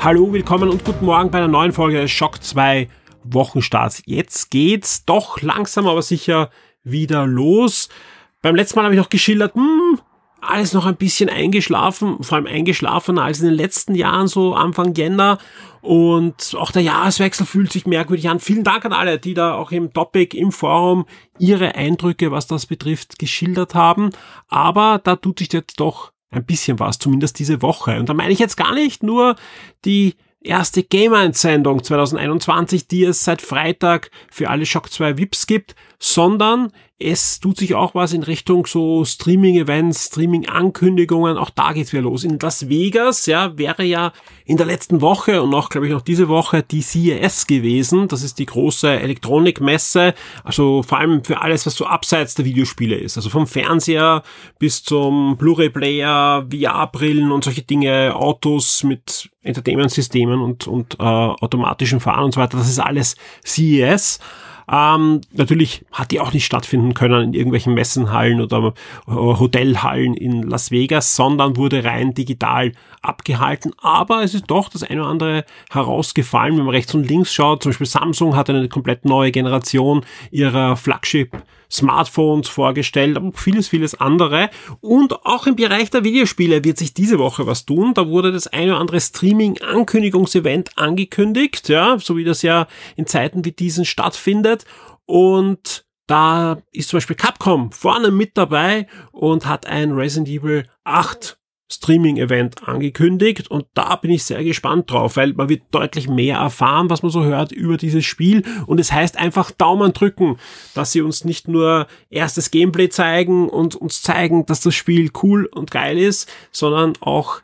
Hallo, willkommen und guten Morgen bei einer neuen Folge Schock 2 Wochenstarts. Jetzt geht's doch langsam aber sicher wieder los. Beim letzten Mal habe ich noch geschildert, hm, alles noch ein bisschen eingeschlafen, vor allem eingeschlafener als in den letzten Jahren, so Anfang Jänner. Und auch der Jahreswechsel fühlt sich merkwürdig an. Vielen Dank an alle, die da auch im Topic, im Forum ihre Eindrücke, was das betrifft, geschildert haben. Aber da tut sich jetzt doch ein bisschen was, zumindest diese Woche. Und da meine ich jetzt gar nicht nur die erste Gamer-Entsendung 2021, die es seit Freitag für alle Shock 2 VIPs gibt, sondern es tut sich auch was in Richtung so Streaming-Events, Streaming-Ankündigungen. Auch da geht's wieder los. In Las Vegas, ja, wäre ja in der letzten Woche und auch, glaube ich, noch diese Woche die CES gewesen. Das ist die große Elektronikmesse. Also vor allem für alles, was so abseits der Videospiele ist. Also vom Fernseher bis zum Blu-ray-Player, VR-Brillen und solche Dinge, Autos mit Entertainment-Systemen und, und äh, automatischen Fahren und so weiter. Das ist alles CES. Ähm, natürlich hat die auch nicht stattfinden können in irgendwelchen Messenhallen oder äh, Hotelhallen in Las Vegas, sondern wurde rein digital abgehalten. Aber es ist doch das eine oder andere herausgefallen, wenn man rechts und links schaut. Zum Beispiel Samsung hat eine komplett neue Generation ihrer Flagship Smartphones vorgestellt, aber vieles, vieles andere. Und auch im Bereich der Videospiele wird sich diese Woche was tun. Da wurde das eine oder andere Streaming-Ankündigungsevent angekündigt, ja, so wie das ja in Zeiten wie diesen stattfindet. Und da ist zum Beispiel Capcom vorne mit dabei und hat ein Resident Evil 8 Streaming-Event angekündigt und da bin ich sehr gespannt drauf, weil man wird deutlich mehr erfahren, was man so hört über dieses Spiel. Und es heißt einfach Daumen drücken, dass sie uns nicht nur erstes Gameplay zeigen und uns zeigen, dass das Spiel cool und geil ist, sondern auch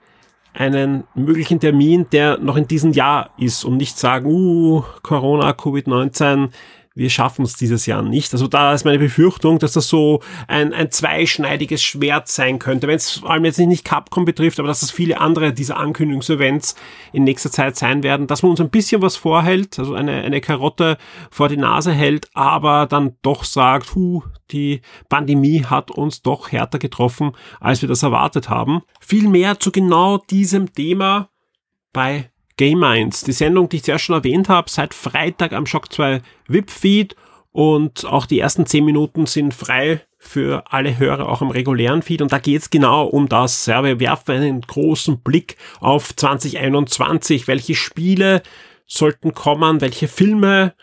einen möglichen Termin, der noch in diesem Jahr ist und nicht sagen, uh, Corona, Covid-19, wir schaffen es dieses Jahr nicht. Also da ist meine Befürchtung, dass das so ein, ein zweischneidiges Schwert sein könnte, wenn es vor allem jetzt nicht Capcom betrifft, aber dass es viele andere dieser Ankündigungsevents in nächster Zeit sein werden, dass man uns ein bisschen was vorhält, also eine, eine Karotte vor die Nase hält, aber dann doch sagt, hu, die Pandemie hat uns doch härter getroffen, als wir das erwartet haben. Viel mehr zu genau diesem Thema bei Game Minds, die Sendung, die ich zuerst schon erwähnt habe, seit Freitag am Shock 2 VIP-Feed und auch die ersten 10 Minuten sind frei für alle Hörer auch im regulären Feed und da geht's genau um das. Ja, wir werfen einen großen Blick auf 2021. Welche Spiele sollten kommen? Welche Filme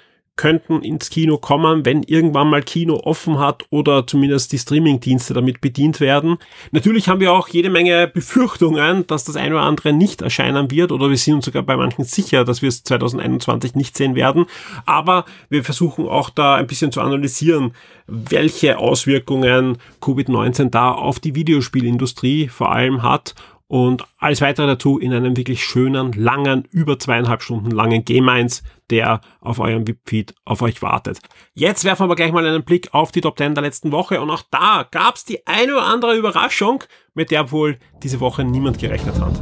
könnten ins Kino kommen, wenn irgendwann mal Kino offen hat oder zumindest die Streamingdienste damit bedient werden. Natürlich haben wir auch jede Menge Befürchtungen, dass das eine oder andere nicht erscheinen wird oder wir sind uns sogar bei manchen sicher, dass wir es 2021 nicht sehen werden. Aber wir versuchen auch da ein bisschen zu analysieren, welche Auswirkungen Covid-19 da auf die Videospielindustrie vor allem hat und alles weitere dazu in einem wirklich schönen, langen, über zweieinhalb Stunden langen Game 1, der auf eurem VIP-Feed auf euch wartet. Jetzt werfen wir gleich mal einen Blick auf die Top 10 der letzten Woche und auch da gab's die eine oder andere Überraschung, mit der wohl diese Woche niemand gerechnet hat.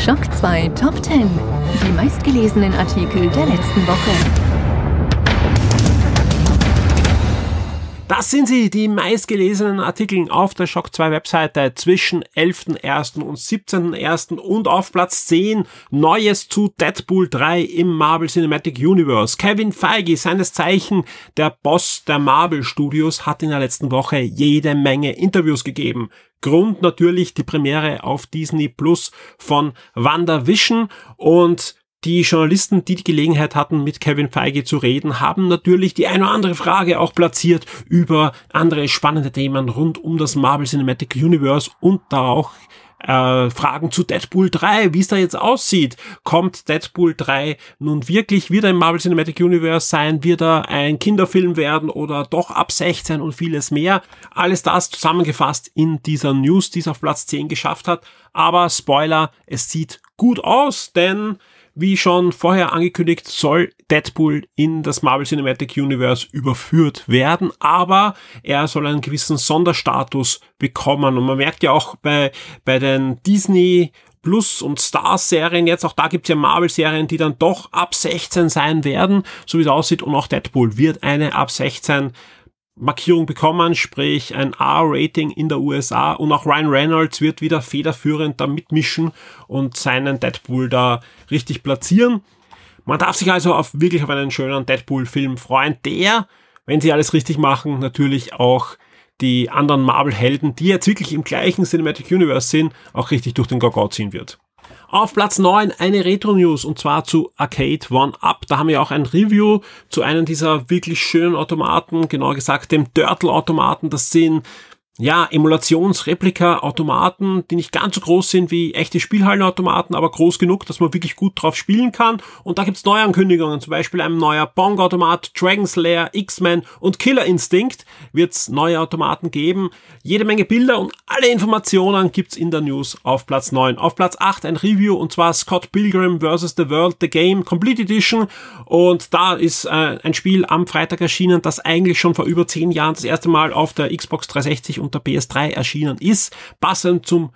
Schock 2 Top 10. Die meistgelesenen Artikel der letzten Woche. Das sind sie, die meistgelesenen Artikel auf der Shock 2 Webseite zwischen 11.01. und 17.01. und auf Platz 10 Neues zu Deadpool 3 im Marvel Cinematic Universe. Kevin Feige, seines Zeichen der Boss der Marvel Studios, hat in der letzten Woche jede Menge Interviews gegeben. Grund natürlich die Premiere auf Disney Plus von WandaVision und die Journalisten, die die Gelegenheit hatten, mit Kevin Feige zu reden, haben natürlich die eine oder andere Frage auch platziert über andere spannende Themen rund um das Marvel Cinematic Universe und da auch äh, Fragen zu Deadpool 3, wie es da jetzt aussieht. Kommt Deadpool 3 nun wirklich wieder im Marvel Cinematic Universe sein? Wird er ein Kinderfilm werden oder doch ab 16 und vieles mehr? Alles das zusammengefasst in dieser News, die es auf Platz 10 geschafft hat. Aber Spoiler, es sieht gut aus, denn wie schon vorher angekündigt, soll Deadpool in das Marvel Cinematic Universe überführt werden, aber er soll einen gewissen Sonderstatus bekommen. Und man merkt ja auch bei, bei den Disney Plus und Stars Serien jetzt, auch da gibt's ja Marvel Serien, die dann doch ab 16 sein werden, so wie es aussieht. Und auch Deadpool wird eine ab 16 Markierung bekommen, sprich ein R-Rating in der USA und auch Ryan Reynolds wird wieder federführend da mitmischen und seinen Deadpool da richtig platzieren. Man darf sich also auf wirklich auf einen schönen Deadpool-Film freuen, der, wenn sie alles richtig machen, natürlich auch die anderen Marvel-Helden, die jetzt wirklich im gleichen Cinematic Universe sind, auch richtig durch den Gogau ziehen wird. Auf Platz 9 eine Retro-News und zwar zu Arcade One Up. Da haben wir auch ein Review zu einem dieser wirklich schönen Automaten, genauer gesagt dem Turtle-Automaten. Das sind ja, Emulationsreplika-Automaten, die nicht ganz so groß sind wie echte Spielhallenautomaten, aber groß genug, dass man wirklich gut drauf spielen kann. Und da gibt's Neuankündigungen, zum Beispiel ein neuer Bong-Automat, Dragon Slayer, X-Men und Killer Instinct wird's neue Automaten geben. Jede Menge Bilder und alle Informationen gibt's in der News auf Platz 9. Auf Platz 8 ein Review und zwar Scott Pilgrim vs. The World, The Game Complete Edition. Und da ist äh, ein Spiel am Freitag erschienen, das eigentlich schon vor über 10 Jahren das erste Mal auf der Xbox 360 und der PS3 erschienen ist, passend zum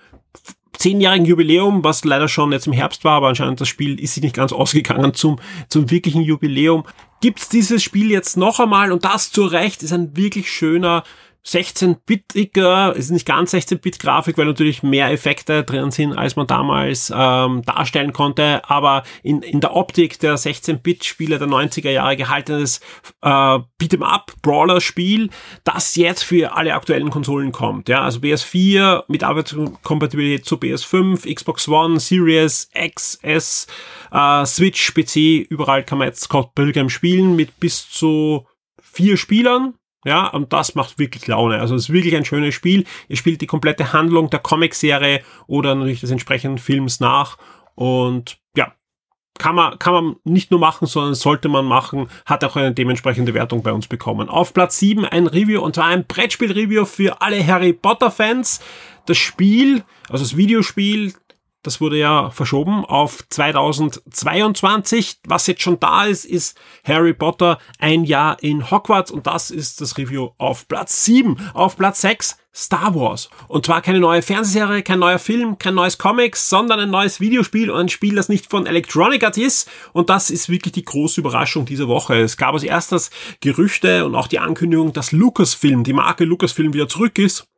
zehnjährigen Jubiläum, was leider schon jetzt im Herbst war, aber anscheinend das Spiel ist sich nicht ganz ausgegangen zum, zum wirklichen Jubiläum. Gibt's dieses Spiel jetzt noch einmal und das zu Recht ist ein wirklich schöner 16-bitiger, ist nicht ganz 16-Bit-Grafik, weil natürlich mehr Effekte drin sind, als man damals ähm, darstellen konnte, aber in, in der Optik der 16-Bit-Spiele der 90er Jahre gehaltenes äh, Beat'em-up-Brawler-Spiel, das jetzt für alle aktuellen Konsolen kommt. Ja, also PS4 mit Arbeitskompatibilität zu PS5, Xbox One, Series X, S, äh, Switch, PC, überall kann man jetzt Scott Pilgrim spielen mit bis zu vier Spielern ja, und das macht wirklich Laune. Also es ist wirklich ein schönes Spiel. Ihr spielt die komplette Handlung der Comicserie oder natürlich des entsprechenden Films nach. Und ja, kann man, kann man nicht nur machen, sondern sollte man machen, hat auch eine dementsprechende Wertung bei uns bekommen. Auf Platz 7 ein Review und zwar ein Brettspiel-Review für alle Harry Potter-Fans. Das Spiel, also das Videospiel, das wurde ja verschoben auf 2022. Was jetzt schon da ist, ist Harry Potter ein Jahr in Hogwarts und das ist das Review auf Platz 7. Auf Platz 6 Star Wars. Und zwar keine neue Fernsehserie, kein neuer Film, kein neues Comics, sondern ein neues Videospiel und ein Spiel, das nicht von Electronic Arts ist. Und das ist wirklich die große Überraschung dieser Woche. Es gab als erstes Gerüchte und auch die Ankündigung, dass Lucasfilm, die Marke Lucasfilm wieder zurück ist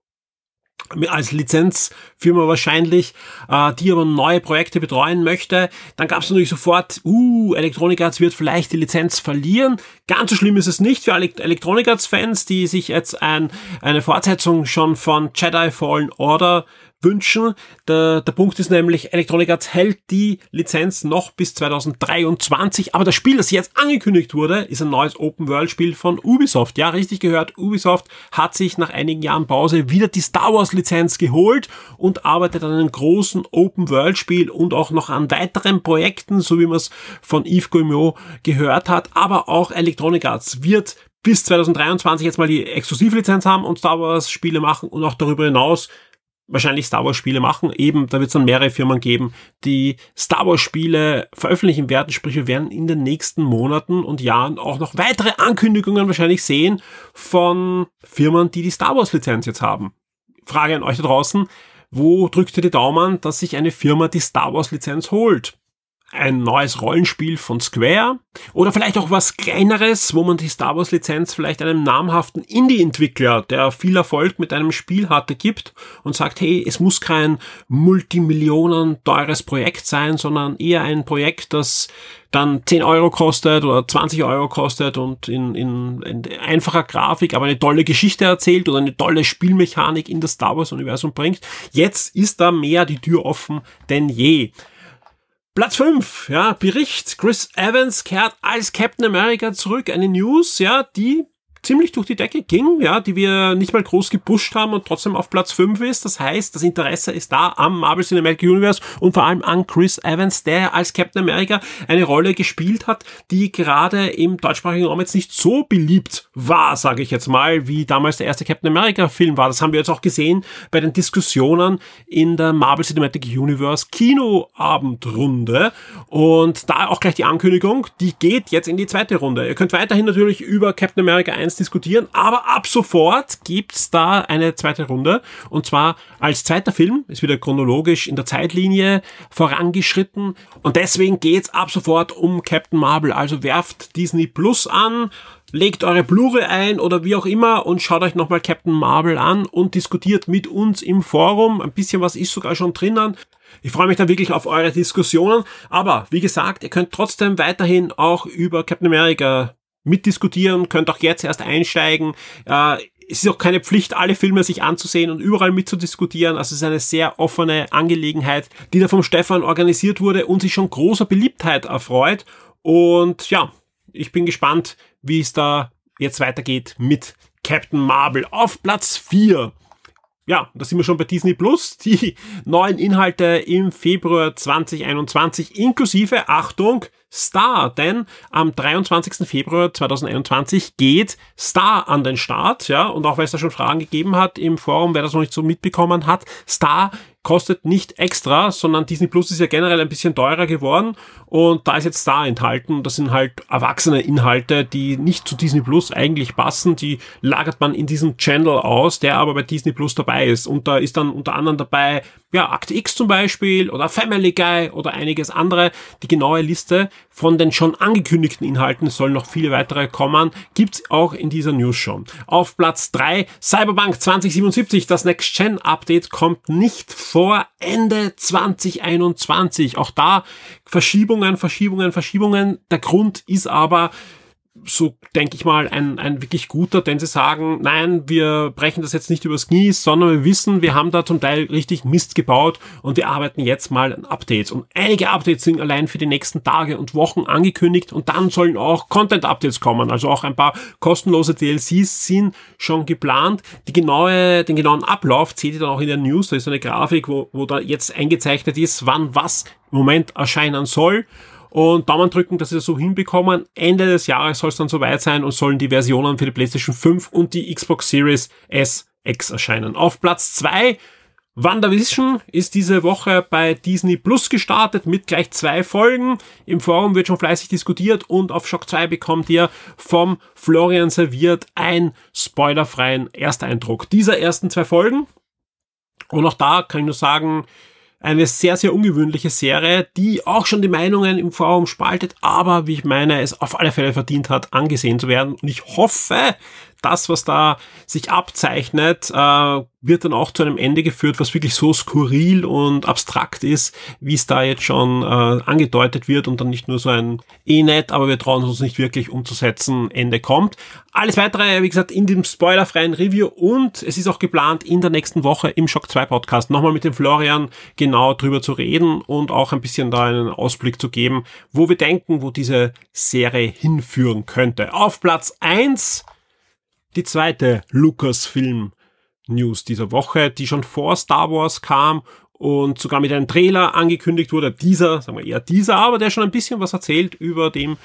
als Lizenzfirma wahrscheinlich, äh, die aber neue Projekte betreuen möchte. Dann gab es natürlich sofort, uh, Electronic Arts wird vielleicht die Lizenz verlieren. Ganz so schlimm ist es nicht für Electronic Arts Fans, die sich jetzt ein, eine Fortsetzung schon von Jedi Fallen Order wünschen. Der, der Punkt ist nämlich, Electronic Arts hält die Lizenz noch bis 2023, aber das Spiel, das jetzt angekündigt wurde, ist ein neues Open-World-Spiel von Ubisoft. Ja, richtig gehört, Ubisoft hat sich nach einigen Jahren Pause wieder die Star Wars-Lizenz geholt und arbeitet an einem großen Open-World-Spiel und auch noch an weiteren Projekten, so wie man es von Yves Guillemot gehört hat, aber auch Electronic Arts wird bis 2023 jetzt mal die Exklusivlizenz haben und Star Wars Spiele machen und auch darüber hinaus wahrscheinlich Star Wars Spiele machen. Eben, da wird es dann mehrere Firmen geben, die Star Wars Spiele veröffentlichen werden. Sprich, wir werden in den nächsten Monaten und Jahren auch noch weitere Ankündigungen wahrscheinlich sehen von Firmen, die die Star Wars Lizenz jetzt haben. Frage an euch da draußen. Wo drückt ihr die Daumen, dass sich eine Firma die Star Wars Lizenz holt? Ein neues Rollenspiel von Square oder vielleicht auch was kleineres, wo man die Star Wars Lizenz vielleicht einem namhaften Indie-Entwickler, der viel Erfolg mit einem Spiel hatte, gibt und sagt, hey, es muss kein Multimillionen teures Projekt sein, sondern eher ein Projekt, das dann 10 Euro kostet oder 20 Euro kostet und in, in, in einfacher Grafik, aber eine tolle Geschichte erzählt oder eine tolle Spielmechanik in das Star Wars Universum bringt. Jetzt ist da mehr die Tür offen denn je. Platz 5, ja, Bericht. Chris Evans kehrt als Captain America zurück. Eine News, ja, die ziemlich durch die Decke ging, ja, die wir nicht mal groß gepusht haben und trotzdem auf Platz 5 ist. Das heißt, das Interesse ist da am Marvel Cinematic Universe und vor allem an Chris Evans, der als Captain America eine Rolle gespielt hat, die gerade im deutschsprachigen Raum jetzt nicht so beliebt war, sage ich jetzt mal, wie damals der erste Captain America Film war. Das haben wir jetzt auch gesehen bei den Diskussionen in der Marvel Cinematic Universe Kinoabendrunde und da auch gleich die Ankündigung, die geht jetzt in die zweite Runde. Ihr könnt weiterhin natürlich über Captain America 1 diskutieren, aber ab sofort gibt's da eine zweite Runde und zwar als zweiter Film, ist wieder chronologisch in der Zeitlinie vorangeschritten und deswegen geht's ab sofort um Captain Marvel. Also werft Disney Plus an, legt eure Blure ein oder wie auch immer und schaut euch nochmal Captain Marvel an und diskutiert mit uns im Forum. Ein bisschen was ist sogar schon drinnen. Ich freue mich da wirklich auf eure Diskussionen. Aber wie gesagt, ihr könnt trotzdem weiterhin auch über Captain America mitdiskutieren, könnt auch jetzt erst einsteigen. Äh, es ist auch keine Pflicht, alle Filme sich anzusehen und überall mitzudiskutieren. Also es ist eine sehr offene Angelegenheit, die da vom Stefan organisiert wurde und sich schon großer Beliebtheit erfreut. Und ja, ich bin gespannt, wie es da jetzt weitergeht mit Captain Marvel auf Platz 4 ja, da sind wir schon bei Disney Plus. Die neuen Inhalte im Februar 2021 inklusive, Achtung, Star, denn am 23. Februar 2021 geht Star an den Start, ja, und auch weil es da schon Fragen gegeben hat im Forum, wer das noch nicht so mitbekommen hat, Star kostet nicht extra, sondern Disney Plus ist ja generell ein bisschen teurer geworden und da ist jetzt Star enthalten. Das sind halt erwachsene Inhalte, die nicht zu Disney Plus eigentlich passen. Die lagert man in diesem Channel aus, der aber bei Disney Plus dabei ist. Und da ist dann unter anderem dabei, ja, Akte X zum Beispiel oder Family Guy oder einiges andere. Die genaue Liste von den schon angekündigten Inhalten, sollen noch viele weitere kommen, gibt's auch in dieser News schon. Auf Platz drei Cyberpunk 2077, das Next Gen Update kommt nicht vor Ende 2021. Auch da Verschiebungen, Verschiebungen, Verschiebungen. Der Grund ist aber, so denke ich mal, ein, ein wirklich guter, denn sie sagen, nein, wir brechen das jetzt nicht übers Knie, sondern wir wissen, wir haben da zum Teil richtig Mist gebaut und wir arbeiten jetzt mal an Updates. Und einige Updates sind allein für die nächsten Tage und Wochen angekündigt und dann sollen auch Content-Updates kommen. Also auch ein paar kostenlose DLCs sind schon geplant. Die genaue, den genauen Ablauf seht ihr dann auch in der News. Da ist eine Grafik, wo, wo da jetzt eingezeichnet ist, wann was im Moment erscheinen soll und Daumen drücken, dass sie das so hinbekommen. Ende des Jahres soll es dann soweit sein und sollen die Versionen für die PlayStation 5 und die Xbox Series S X erscheinen. Auf Platz zwei WandaVision ist diese Woche bei Disney Plus gestartet mit gleich zwei Folgen. Im Forum wird schon fleißig diskutiert und auf Shock 2 bekommt ihr vom Florian serviert ein spoilerfreien Ersteindruck dieser ersten zwei Folgen. Und auch da kann ich nur sagen, eine sehr, sehr ungewöhnliche Serie, die auch schon die Meinungen im Forum spaltet, aber wie ich meine, es auf alle Fälle verdient hat, angesehen zu werden. Und ich hoffe, das, was da sich abzeichnet, äh, wird dann auch zu einem Ende geführt, was wirklich so skurril und abstrakt ist, wie es da jetzt schon äh, angedeutet wird und dann nicht nur so ein eh nett, aber wir trauen uns nicht wirklich umzusetzen, Ende kommt. Alles weitere, wie gesagt, in dem spoilerfreien Review und es ist auch geplant, in der nächsten Woche im Shock 2 Podcast nochmal mit dem Florian genau drüber zu reden und auch ein bisschen da einen Ausblick zu geben, wo wir denken, wo diese Serie hinführen könnte. Auf Platz eins die zweite Lucasfilm News dieser Woche, die schon vor Star Wars kam und sogar mit einem Trailer angekündigt wurde. Dieser, sagen wir eher dieser, aber der schon ein bisschen was erzählt über dem,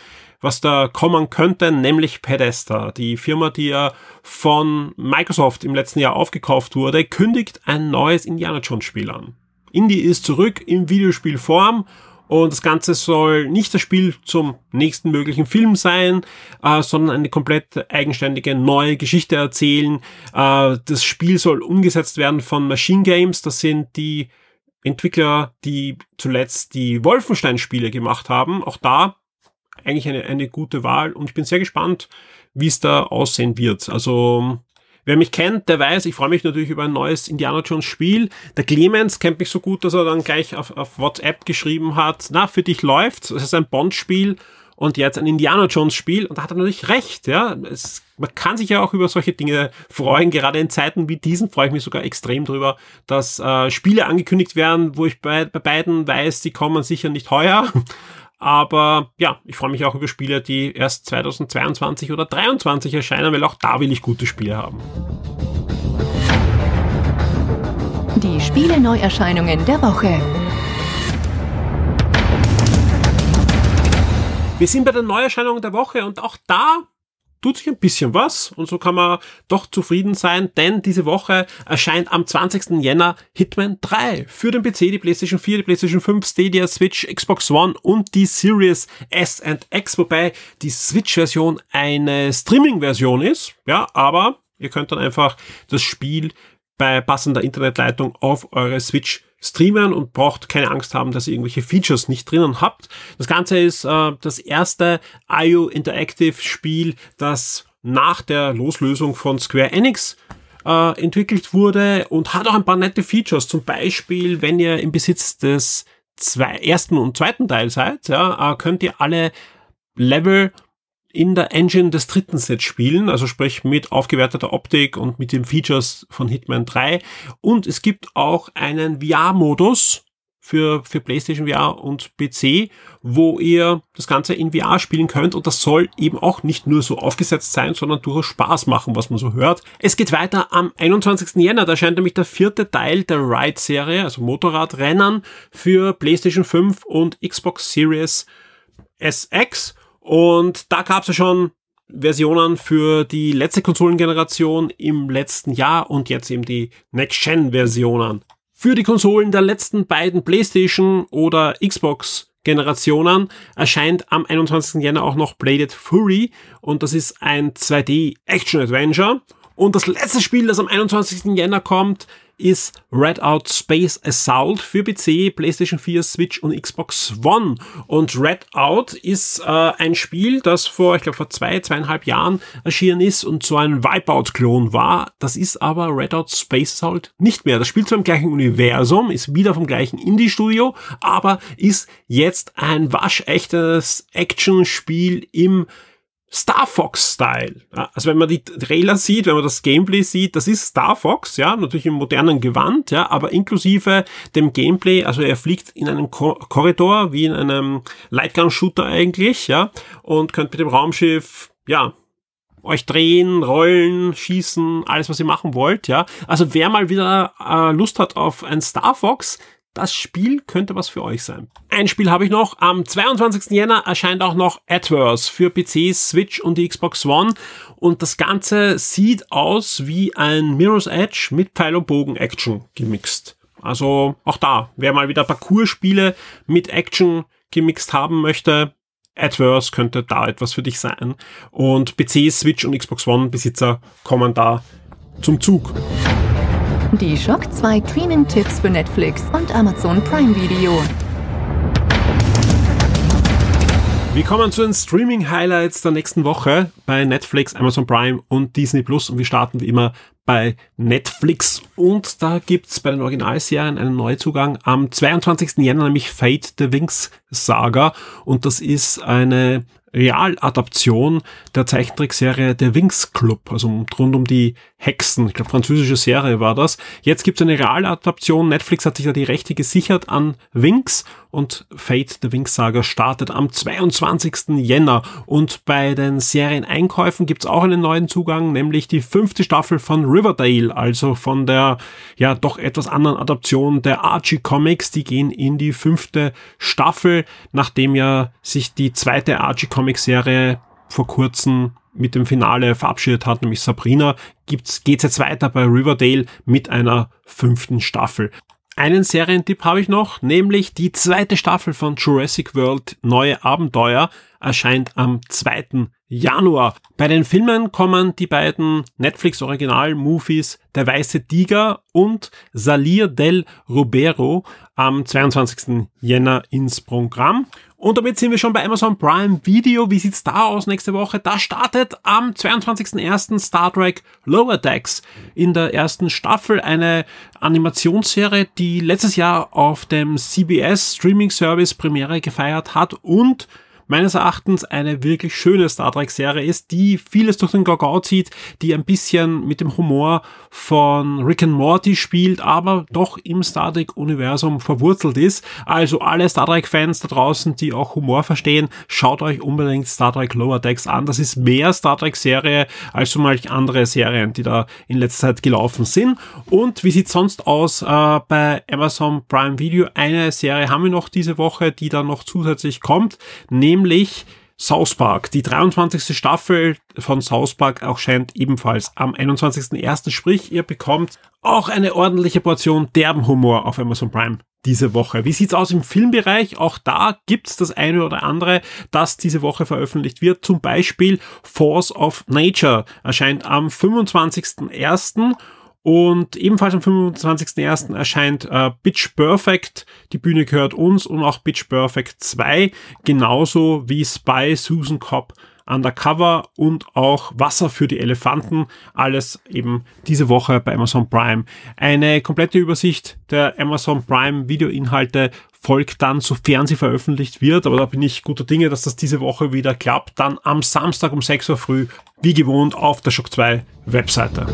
was da kommen könnte, nämlich Pedesta. Die Firma, die ja von Microsoft im letzten Jahr aufgekauft wurde, kündigt ein neues Indiana Jones Spiel an. Indie ist zurück in Videospielform und das Ganze soll nicht das Spiel zum nächsten möglichen Film sein, äh, sondern eine komplett eigenständige neue Geschichte erzählen. Äh, das Spiel soll umgesetzt werden von Machine Games. Das sind die Entwickler, die zuletzt die Wolfenstein-Spiele gemacht haben. Auch da eigentlich eine, eine gute Wahl. Und ich bin sehr gespannt, wie es da aussehen wird. Also Wer mich kennt, der weiß, ich freue mich natürlich über ein neues Indiana Jones Spiel. Der Clemens kennt mich so gut, dass er dann gleich auf, auf WhatsApp geschrieben hat, na, für dich läuft's. Es ist ein Bond-Spiel und jetzt ein Indiana Jones Spiel und da hat er natürlich recht, ja. Es, man kann sich ja auch über solche Dinge freuen. Gerade in Zeiten wie diesen freue ich mich sogar extrem drüber, dass äh, Spiele angekündigt werden, wo ich bei, bei beiden weiß, die kommen sicher nicht heuer. Aber ja, ich freue mich auch über Spiele, die erst 2022 oder 2023 erscheinen, weil auch da will ich gute Spiele haben. Die Spiele-Neuerscheinungen der Woche. Wir sind bei den Neuerscheinungen der Woche und auch da tut sich ein bisschen was und so kann man doch zufrieden sein, denn diese Woche erscheint am 20. Jänner Hitman 3 für den PC, die PlayStation 4, die PlayStation 5, Stadia, Switch, Xbox One und die Series S und X, wobei die Switch-Version eine Streaming-Version ist, ja, aber ihr könnt dann einfach das Spiel bei passender Internetleitung auf eure Switch streamen und braucht keine Angst haben, dass ihr irgendwelche Features nicht drinnen habt. Das Ganze ist äh, das erste IO Interactive Spiel, das nach der Loslösung von Square Enix äh, entwickelt wurde und hat auch ein paar nette Features. Zum Beispiel, wenn ihr im Besitz des zwei, ersten und zweiten Teil seid, ja, äh, könnt ihr alle Level in der Engine des dritten Sets spielen, also sprich mit aufgewerteter Optik und mit den Features von Hitman 3. Und es gibt auch einen VR-Modus für, für PlayStation VR und PC, wo ihr das Ganze in VR spielen könnt und das soll eben auch nicht nur so aufgesetzt sein, sondern durchaus Spaß machen, was man so hört. Es geht weiter am 21. Jänner, da erscheint nämlich der vierte Teil der Ride-Serie, also Motorradrennen für PlayStation 5 und Xbox Series SX und da gab es ja schon Versionen für die letzte Konsolengeneration im letzten Jahr und jetzt eben die Next-Gen-Versionen. Für die Konsolen der letzten beiden PlayStation oder Xbox Generationen erscheint am 21. Jänner auch noch Bladed Fury und das ist ein 2D Action Adventure. Und das letzte Spiel, das am 21. Jänner kommt, ist Redout Space Assault für PC, PlayStation 4, Switch und Xbox One. Und Redout ist äh, ein Spiel, das vor, ich glaube, vor zwei, zweieinhalb Jahren erschienen ist und so ein Wipeout-Klon war. Das ist aber Redout Space Assault nicht mehr. Das spielt zwar im gleichen Universum, ist wieder vom gleichen Indie-Studio, aber ist jetzt ein waschechtes Action-Spiel im Star Fox-Style. Also wenn man die Trailer sieht, wenn man das Gameplay sieht, das ist Star Fox, ja, natürlich im modernen Gewand, ja, aber inklusive dem Gameplay, also er fliegt in einem Ko Korridor, wie in einem Lightgun-Shooter eigentlich, ja, und könnt mit dem Raumschiff, ja, euch drehen, rollen, schießen, alles was ihr machen wollt, ja. Also wer mal wieder äh, Lust hat auf ein Star Fox, das Spiel könnte was für euch sein. Ein Spiel habe ich noch. Am 22. Jänner erscheint auch noch Adverse für PC, Switch und die Xbox One. Und das Ganze sieht aus wie ein Mirror's Edge mit Pfeil und Bogen Action gemixt. Also auch da, wer mal wieder Parcours-Spiele mit Action gemixt haben möchte, Adverse könnte da etwas für dich sein. Und PC, Switch und Xbox One Besitzer kommen da zum Zug. Die Shock 2 Streaming-Tipps für Netflix und Amazon Prime Video. Wir kommen zu den Streaming-Highlights der nächsten Woche bei Netflix, Amazon Prime und Disney Plus und wir starten wie immer bei Netflix und da gibt's bei den Originalserien einen Neuzugang am 22. Jänner, nämlich Fate the Wings Saga und das ist eine Realadaption der Zeichentrickserie Der Wings Club, also rund um die Hexen. Ich glaube, französische Serie war das. Jetzt gibt es eine Realadaption. Netflix hat sich da die Rechte gesichert an Wings und Fate the Wings Saga startet am 22. Jänner. Und bei den Serieneinkäufen gibt es auch einen neuen Zugang, nämlich die fünfte Staffel von Riverdale, also von der ja doch etwas anderen Adaption der Archie Comics. Die gehen in die fünfte Staffel, nachdem ja sich die zweite Archie Comics Comic-Serie vor kurzem mit dem Finale verabschiedet hat, nämlich Sabrina, gibt's, geht's jetzt weiter bei Riverdale mit einer fünften Staffel. Einen Serientipp habe ich noch, nämlich die zweite Staffel von Jurassic World Neue Abenteuer erscheint am 2. Januar. Bei den Filmen kommen die beiden Netflix-Original-Movies Der Weiße Tiger und Salir del Rubero am 22. Jänner ins Programm. Und damit sind wir schon bei Amazon Prime Video. Wie sieht's da aus nächste Woche? Da startet am 22.01. Star Trek Lower Decks in der ersten Staffel eine Animationsserie, die letztes Jahr auf dem CBS Streaming Service Premiere gefeiert hat und meines Erachtens eine wirklich schöne Star Trek-Serie ist, die vieles durch den Gagau zieht, die ein bisschen mit dem Humor von Rick and Morty spielt, aber doch im Star Trek-Universum verwurzelt ist. Also alle Star Trek-Fans da draußen, die auch Humor verstehen, schaut euch unbedingt Star Trek Lower Decks an. Das ist mehr Star Trek-Serie als so manch andere Serien, die da in letzter Zeit gelaufen sind. Und wie sieht sonst aus äh, bei Amazon Prime Video? Eine Serie haben wir noch diese Woche, die dann noch zusätzlich kommt, nämlich South Park. Die 23. Staffel von South Park erscheint ebenfalls am 21.01. Sprich, ihr bekommt auch eine ordentliche Portion derben Humor auf Amazon Prime diese Woche. Wie sieht's aus im Filmbereich? Auch da gibt's das eine oder andere, das diese Woche veröffentlicht wird. Zum Beispiel Force of Nature erscheint am 25.01. Und ebenfalls am 25.01. erscheint äh, Pitch Perfect, die Bühne gehört uns und auch Pitch Perfect 2, genauso wie Spy Susan Cobb Undercover und auch Wasser für die Elefanten. Alles eben diese Woche bei Amazon Prime. Eine komplette Übersicht der Amazon Prime Videoinhalte folgt dann, sofern sie veröffentlicht wird. Aber da bin ich guter Dinge, dass das diese Woche wieder klappt. Dann am Samstag um 6 Uhr früh, wie gewohnt, auf der Shock 2 Webseite.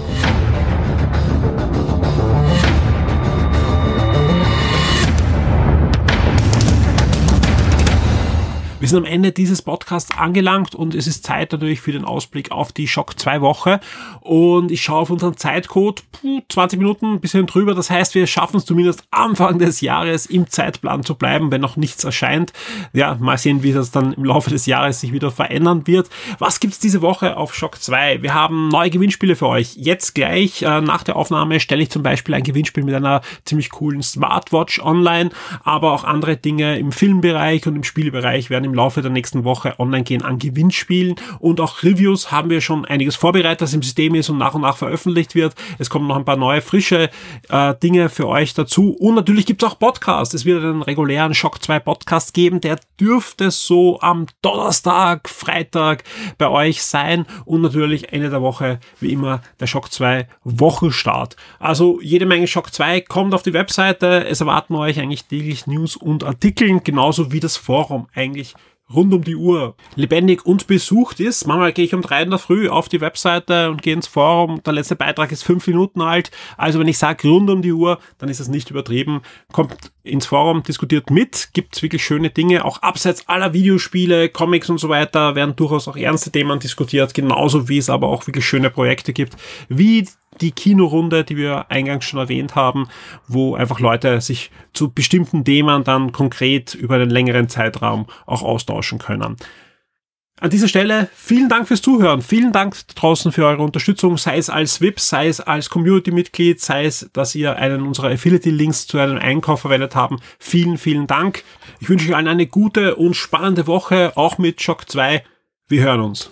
Wir sind am Ende dieses Podcasts angelangt und es ist Zeit natürlich für den Ausblick auf die Schock 2 Woche. Und ich schaue auf unseren Zeitcode, puh, 20 Minuten, ein bisschen drüber. Das heißt, wir schaffen es zumindest Anfang des Jahres im Zeitplan zu bleiben, wenn noch nichts erscheint. Ja, mal sehen, wie das dann im Laufe des Jahres sich wieder verändern wird. Was gibt's diese Woche auf Schock 2? Wir haben neue Gewinnspiele für euch. Jetzt gleich äh, nach der Aufnahme stelle ich zum Beispiel ein Gewinnspiel mit einer ziemlich coolen Smartwatch online, aber auch andere Dinge im Filmbereich und im Spielbereich werden im Laufe der nächsten Woche online gehen an Gewinnspielen und auch Reviews haben wir schon einiges vorbereitet, das im System ist und nach und nach veröffentlicht wird. Es kommen noch ein paar neue, frische äh, Dinge für euch dazu und natürlich gibt es auch Podcasts. Es wird einen regulären Shock 2 Podcast geben, der dürfte so am Donnerstag, Freitag bei euch sein und natürlich Ende der Woche wie immer der Shock 2 Wochenstart. Also jede Menge Shock 2 kommt auf die Webseite. Es erwarten euch eigentlich täglich News und Artikeln, genauso wie das Forum eigentlich rund um die Uhr lebendig und besucht ist. Manchmal gehe ich um drei in der Früh auf die Webseite und gehe ins Forum. Der letzte Beitrag ist fünf Minuten alt. Also wenn ich sage rund um die Uhr, dann ist das nicht übertrieben. Kommt ins Forum, diskutiert mit, gibt wirklich schöne Dinge. Auch abseits aller Videospiele, Comics und so weiter werden durchaus auch ernste Themen diskutiert. Genauso wie es aber auch wirklich schöne Projekte gibt, wie die Kinorunde, die wir eingangs schon erwähnt haben, wo einfach Leute sich zu bestimmten Themen dann konkret über einen längeren Zeitraum auch austauschen können. An dieser Stelle vielen Dank fürs Zuhören. Vielen Dank draußen für eure Unterstützung, sei es als VIP, sei es als Community-Mitglied, sei es, dass ihr einen unserer Affiliate-Links zu einem Einkauf verwendet haben. Vielen, vielen Dank. Ich wünsche euch allen eine gute und spannende Woche, auch mit Shock 2. Wir hören uns.